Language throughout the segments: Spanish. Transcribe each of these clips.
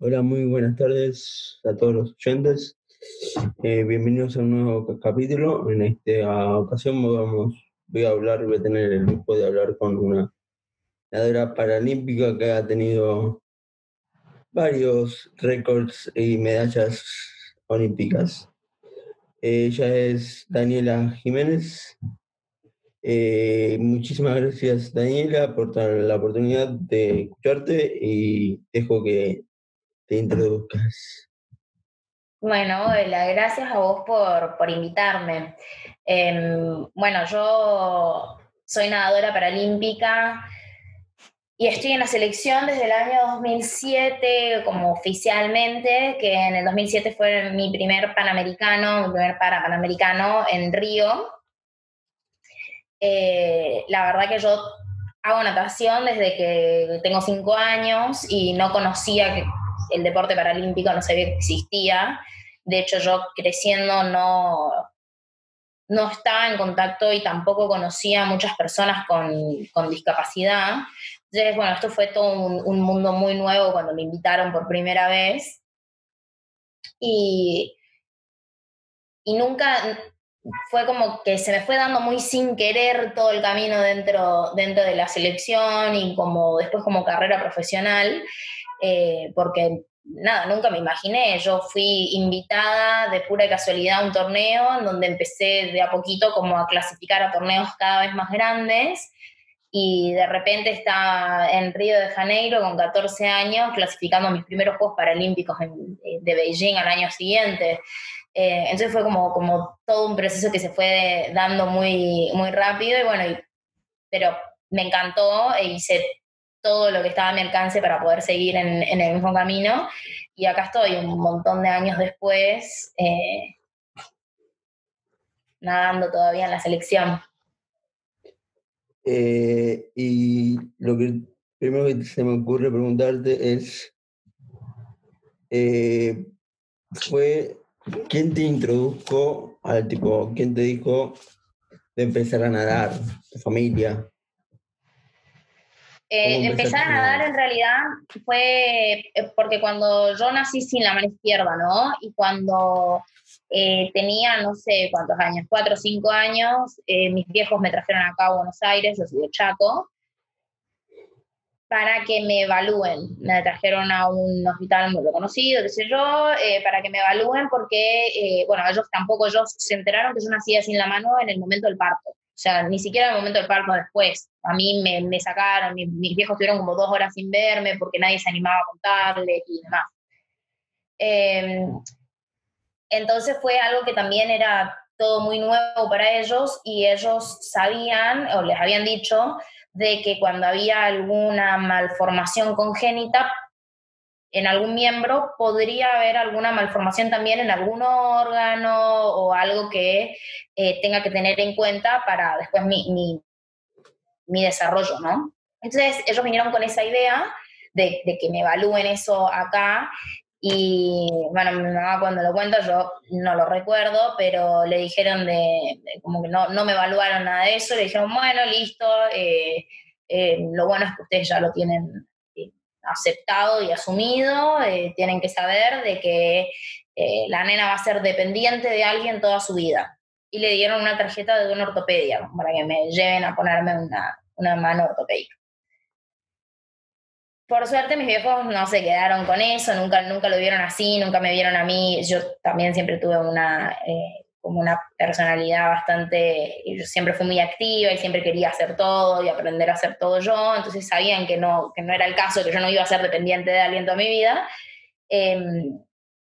Hola, muy buenas tardes a todos los oyentes. Eh, bienvenidos a un nuevo capítulo. En esta ocasión vamos, voy a hablar, voy a tener el lujo de hablar con una nadadora paralímpica que ha tenido varios récords y medallas olímpicas. Ella es Daniela Jiménez. Eh, muchísimas gracias Daniela por la oportunidad de escucharte y dejo que te introduzcas. Bueno, hola, gracias a vos por, invitarme. Em, bueno, yo soy nadadora paralímpica y estoy en la selección desde el año 2007 como oficialmente, que en el 2007 fue mi primer panamericano, mi primer para panamericano en Río. Eh, la verdad que yo hago natación desde que tengo cinco años y no conocía que el deporte paralímpico, no sabía que existía. De hecho, yo creciendo no, no estaba en contacto y tampoco conocía a muchas personas con, discapacidad. Entonces, bueno, esto fue todo un, un, mundo muy nuevo cuando me invitaron por primera vez. Y, y nunca, fue como que se me fue dando muy sin querer todo el camino dentro, dentro de la selección y como después como carrera profesional, eh, porque nada, nunca me imaginé. Yo fui invitada de pura casualidad a un torneo en donde empecé de a poquito como a clasificar a torneos cada vez más grandes y de repente estaba en Río de Janeiro con 14 años clasificando mis primeros Juegos Paralímpicos de Beijing al año siguiente. Eh, entonces fue como, como todo un proceso que se fue dando muy, muy rápido y bueno, pero me encantó e hice todo lo que estaba a mi alcance para poder seguir en, el mismo camino y acá estoy un montón de años después eh, nadando todavía en la selección. Eh, y lo que primero que se me ocurre preguntarte es, fue ¿Quién te introdujo al tipo, quién te dijo de empezar a nadar? ¿Tu familia? Eh, empezar a nadar en realidad fue eh, porque cuando yo nací sin la mano izquierda, ¿no? Y cuando eh, tenía, no sé cuántos años, cuatro o cinco años, mis viejos me trajeron acá a Buenos Aires, yo soy de Chaco, para que me evalúen. Me trajeron a un hospital muy reconocido, qué sé yo, eh, para que me evalúen porque, eh, bueno, ellos tampoco, ellos se enteraron que yo nacía sin la mano en el momento del parto. O sea, ni siquiera en el momento del parto después. A mí me, sacaron, mis, viejos estuvieron como dos horas sin verme porque nadie se animaba a contarles y demás. Em, entonces fue algo que también era todo muy nuevo para ellos y ellos sabían o les habían dicho de que cuando había alguna malformación congénita en algún miembro, podría haber alguna malformación también en algún órgano o algo que eh, tenga que tener en cuenta para después mi, mi, desarrollo, ¿no? Entonces ellos vinieron con esa idea de, que me evalúen eso acá y bueno, mi mamá cuando lo cuenta yo no lo recuerdo, pero le dijeron de, como que no, no, me evaluaron nada de eso, le dijeron, bueno, listo, eh, eh, lo bueno es que ustedes ya lo tienen aceptado y asumido, tienen que saber de que la nena va a ser dependiente de alguien toda su vida. Y le dieron una tarjeta de una ortopedia para que me lleven a ponerme una, una mano ortopédica. Por suerte mis viejos no se quedaron con eso, nunca, nunca lo vieron así, nunca me vieron a mí. Yo también siempre tuve una, eh, como una personalidad bastante, yo siempre fui muy activa y siempre quería hacer todo y aprender a hacer todo yo, entonces sabían que no, que no era el caso, que yo no iba a ser dependiente de alguien toda mi vida. Em,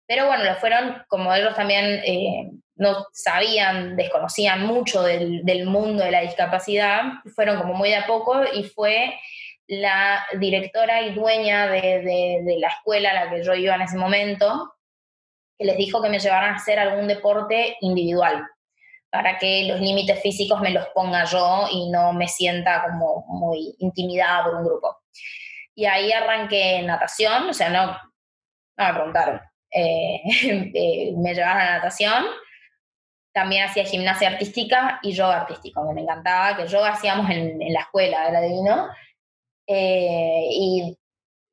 pero bueno, lo fueron, como ellos también eh, no sabían, desconocían mucho del, del mundo de la discapacidad, fueron como muy de a poco y fue la directora y dueña de, la escuela a la que yo iba en ese momento, que les dijo que me llevaran a hacer algún deporte individual, para que los límites físicos me los ponga yo y no me sienta como muy intimidada por un grupo. Y ahí arranqué natación, o sea, no, no me preguntaron. Eh, eh, me llevaron a natación, también hacía gimnasia artística y yoga artístico, me encantaba, que yoga hacíamos en, la escuela, era divino. Eh, y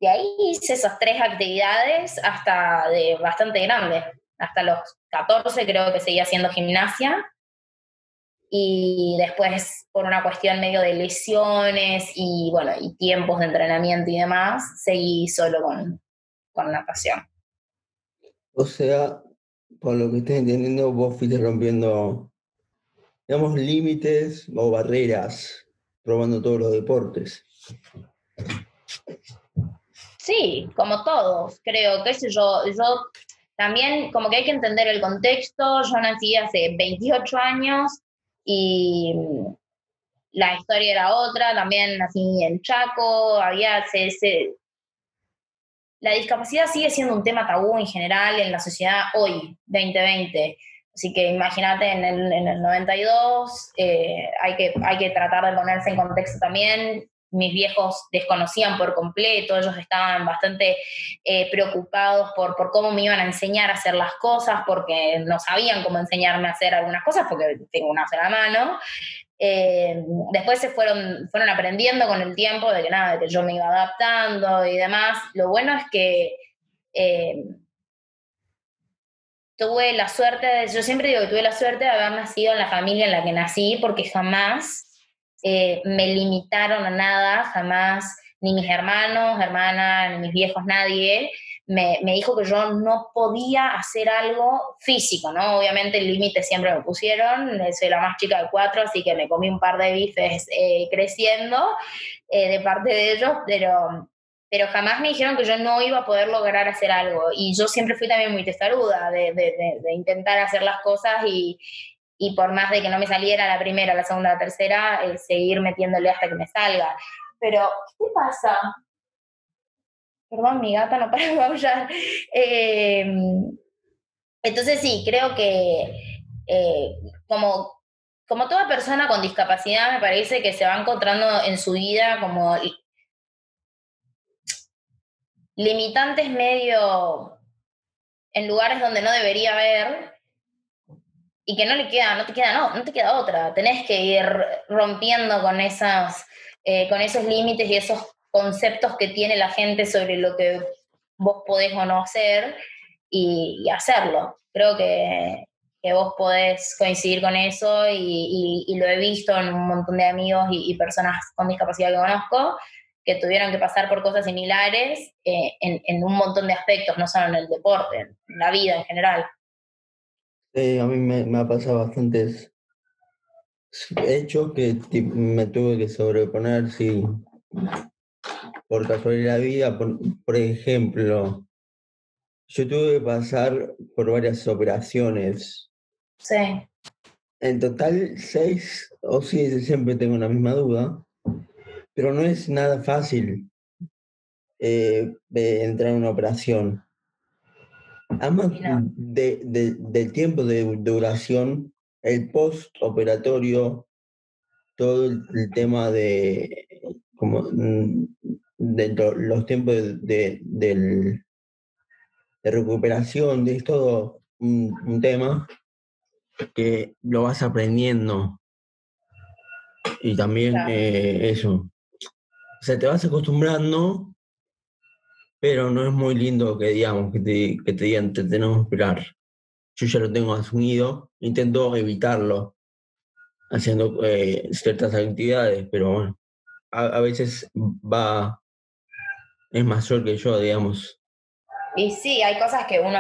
de ahí hice esas tres actividades hasta de bastante grande. Hasta los 14 creo que seguía haciendo gimnasia. Y después, por una cuestión medio de lesiones y, bueno, y tiempos de entrenamiento y demás, seguí solo con, con natación. O sea, por lo que estoy entendiendo, vos fuiste rompiendo, digamos, límites o barreras, probando todos los deportes. Sí, como todos, creo, qué sé yo, yo también como que hay que entender el contexto, yo nací hace 28 años y la historia era otra, también nací en Chaco, había ese, la discapacidad sigue siendo un tema tabú en general en la sociedad hoy, 2020. Así que imagínate en el, en el 92, eh, hay, que, hay que tratar de ponerse en contexto también. Mis viejos desconocían por completo, ellos estaban bastante eh, preocupados por, por cómo me iban a enseñar a hacer las cosas, porque no sabían cómo enseñarme a hacer algunas cosas, porque tengo una sola mano. Eh, después se fueron, fueron aprendiendo con el tiempo de que nada, de que yo me iba adaptando y demás. Lo bueno es que eh, tuve la suerte, de, yo siempre digo que tuve la suerte de haber nacido en la familia en la que nací, porque jamás eh, me limitaron a nada, jamás, ni mis hermanos, hermanas, ni mis viejos, nadie me, dijo que yo no podía hacer algo físico, ¿no? Obviamente el límite siempre me pusieron, soy la más chica de cuatro, así que me comí un par de bifes eh, creciendo eh, de parte de ellos, pero, pero jamás me dijeron que yo no iba a poder lograr hacer algo. Y yo siempre fui también muy testaruda de, de, intentar hacer las cosas y, y, por más de que no me saliera la primera, la segunda, la tercera, eh, seguir metiéndole hasta que me salga. Pero, ¿qué pasa? Perdón, mi gata no para de aullar. Eh, entonces sí, creo que eh, como, como toda persona con discapacidad me parece que se va encontrando en su vida como limitantes medio en lugares donde no debería haber y que no le queda, no te queda, no, no te queda otra. Tenés que ir rompiendo con esas, eh, con esos límites y esos conceptos que tiene la gente sobre lo que vos podés o no hacer y, hacerlo. Creo que, vos podés coincidir con eso y, lo he visto en un montón de amigos y, personas con discapacidad que conozco que tuvieron que pasar por cosas similares eh, en, un montón de aspectos, no solo en el deporte, en la vida en general. A mí me, me ha pasado bastantes hechos que me tuve que sobreponer, sí, por casualidad de la vida, por, ejemplo, yo tuve que pasar por varias operaciones. Sí. En total, seis o siete, siempre tengo la misma duda, pero no es nada fácil eh, entrar en una operación. Además de, del tiempo de duración, el post-operatorio, todo el tema de como mm, de los tiempos de, de, recuperación, de todo un, tema que lo vas aprendiendo. Y también eh, eso. O sea, te vas acostumbrando, pero no es muy lindo que digamos, que te, que te digan, te tenemos que esperar. Yo ya lo tengo asumido, intento evitarlo haciendo eh, ciertas actividades, pero bueno, a, a veces va es mayor que yo, digamos. Y sí, hay cosas que uno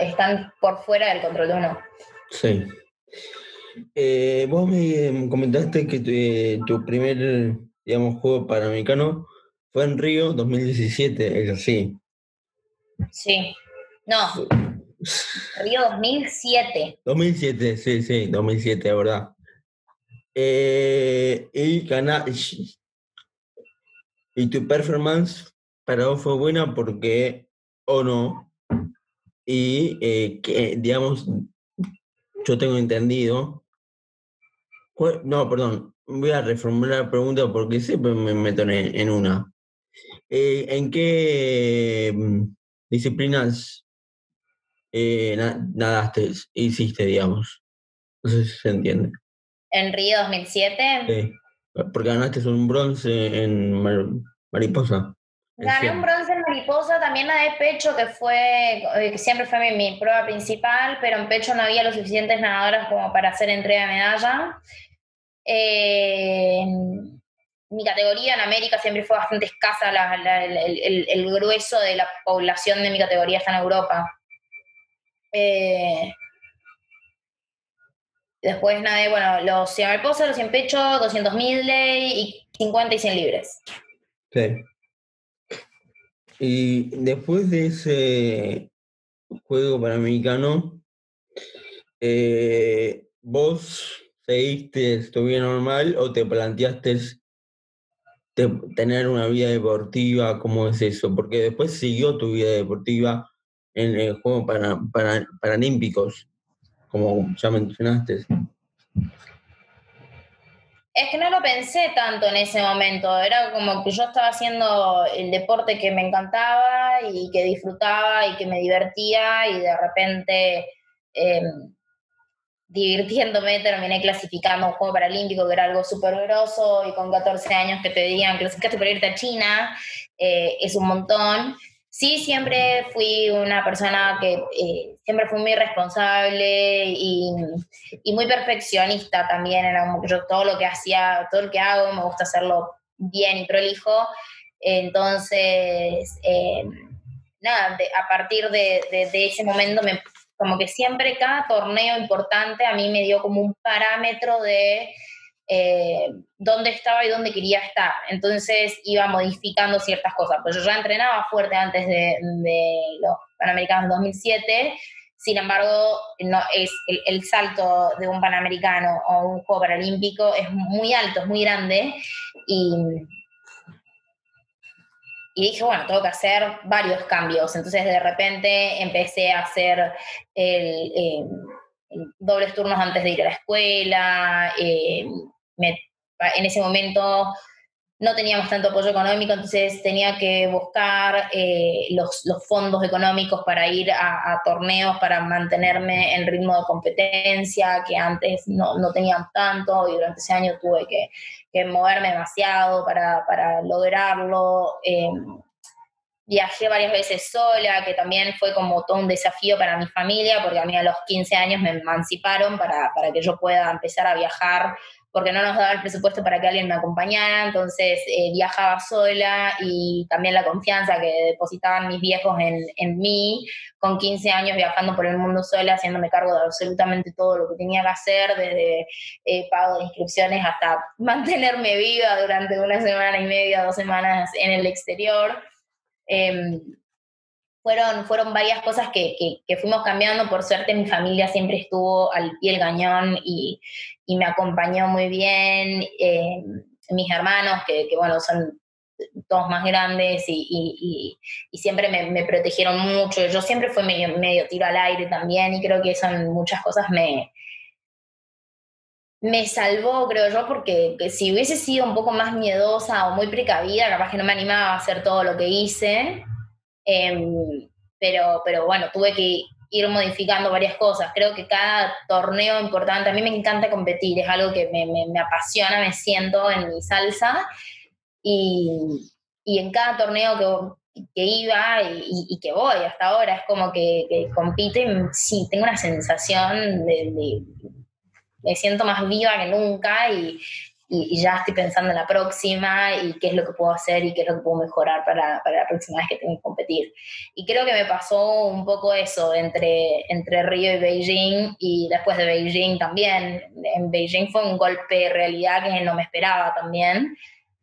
están por fuera del control de uno. Sí. Eh, vos me comentaste que tu, primer, digamos, juego panamericano fue en Río 2017, es así. Sí. No. Río 2007. 2007, sí, sí, 2007, verdad. Eh, y, y tu performance para vos fue buena porque, o no, y eh, que, digamos, yo tengo entendido, no, perdón, voy a reformular la pregunta porque siempre me meto en, una. Eh, ¿En qué mm, disciplinas eh, nadaste, hiciste, digamos? No sé si se entiende. ¿En Río 2007? Sí, porque ganaste un bronce en mariposa. Gané un bronce en mariposa, también la de pecho, que fue, eh, que siempre fue mi, prueba principal, pero en pecho no había lo suficientes nadadoras como para hacer entrega de medalla. Eh, mi categoría en América siempre fue bastante escasa, el, grueso de la población de mi categoría está en Europa. Eh, después nadé, bueno, los 100 mariposa, los 100 pecho, 200 mil y 50 y 100 libres. Sí. Y después de ese juego panamericano, eh, ¿vos seguiste tu vida normal o te planteaste tener una vida deportiva? ¿Cómo es eso? Porque después siguió tu vida deportiva en el Juego para, para, Paralímpicos, como ya mencionaste. Es que no lo pensé tanto en ese momento, era como que yo estaba haciendo el deporte que me encantaba y que disfrutaba y que me divertía y de repente em, divirtiéndome terminé clasificando un juego paralímpico que era algo súper grosso y con 14 años que te digan clasificaste para irte a China eh, es un montón. Sí, siempre fui una persona que eh, siempre fui muy responsable y, muy perfeccionista también. Era como que yo todo lo que hacía, todo lo que hago, me gusta hacerlo bien y prolijo. Entonces, eh, nada, a partir de, de, ese momento me como que siempre cada torneo importante a mí me dio como un parámetro de eh, dónde estaba y dónde quería estar. Entonces iba modificando ciertas cosas. Pues yo ya entrenaba fuerte antes de, los Panamericanos 2007. Sin embargo, no, es el, salto de un Panamericano o un Juego Paralímpico es muy alto, es muy grande. Y, y dije, bueno, tengo que hacer varios cambios. Entonces de repente empecé a hacer el, eh, dobles turnos antes de ir a la escuela. Eh, en ese momento no teníamos tanto apoyo económico, entonces tenía que buscar eh, los, fondos económicos para ir a, torneos, para mantenerme en ritmo de competencia, que antes no, no tenían tanto, y durante ese año tuve que, moverme demasiado para, lograrlo. Em, viajé varias veces sola, que también fue como todo un desafío para mi familia, porque a mí a los 15 años me emanciparon para, para que yo pueda empezar a viajar porque no nos daba el presupuesto para que alguien me acompañara, entonces eh, viajaba sola y también la confianza que depositaban mis viejos en, en, mí, con 15 años viajando por el mundo sola, haciéndome cargo de absolutamente todo lo que tenía que hacer, desde eh, pago de inscripciones hasta mantenerme viva durante una semana y media, dos semanas en el exterior. Em, fueron, fueron varias cosas que, que, fuimos cambiando. Por suerte, mi familia siempre estuvo al pie del cañón y, y me acompañó muy bien. Eh, mis hermanos, que, que, bueno, son todos más grandes y, y, siempre me, protegieron mucho. Yo siempre fui medio, medio tiro al aire también y creo que eso en muchas cosas me, me salvó, creo yo, porque si hubiese sido un poco más miedosa o muy precavida, capaz que no me animaba a hacer todo lo que hice. Em, pero, pero bueno, tuve que ir modificando varias cosas. Creo que cada torneo importante, a mí me encanta competir, es algo que me, me, apasiona, me siento en mi salsa. Y, y en cada torneo que, que iba y, que voy hasta ahora, es como que, que sí, tengo una sensación de, de, me siento más viva que nunca y, y, ya estoy pensando en la próxima y qué es lo que puedo hacer y qué es lo que puedo mejorar para, para la próxima vez que tenga que competir. Y creo que me pasó un poco eso entre, entre Río y Beijing y después de Beijing también. En Beijing fue un golpe de realidad que no me esperaba también,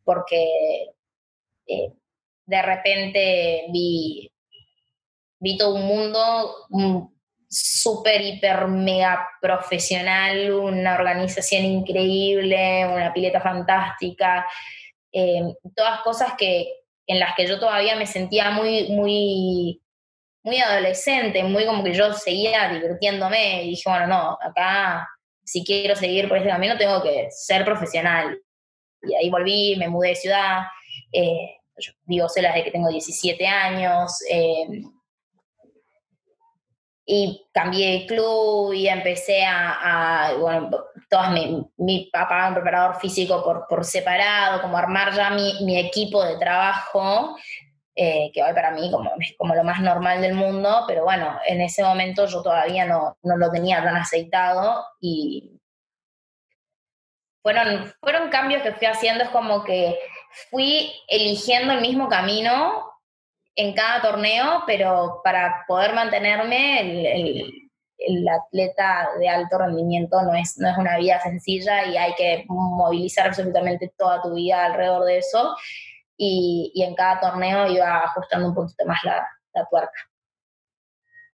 porque eh, de repente vi, vi todo un mundo súper, hiper, mega profesional, una organización increíble, una pileta fantástica, eh, todas cosas que, en las que yo todavía me sentía muy, muy, muy adolescente, muy como que yo seguía divirtiéndome y dije, bueno, no, acá si quiero seguir por este camino tengo que ser profesional. Y ahí volví, me mudé de ciudad, eh, yo vivo sola que tengo 17 años, eh, y cambié de club y empecé a, bueno, todas mi, mi, papá un preparador físico por, por separado, como armar ya mi, mi equipo de trabajo. eh, que hoy para mí como, es como lo más normal del mundo, pero bueno, en ese momento yo todavía no, no lo tenía tan aceitado y fueron, fueron cambios que fui haciendo, es como que fui eligiendo el mismo camino en cada torneo, pero para poder mantenerme el, el, atleta de alto rendimiento no es, no es una vida sencilla y hay que movilizar absolutamente toda tu vida alrededor de eso. Y, y en cada torneo iba ajustando un poquito más la, la tuerca.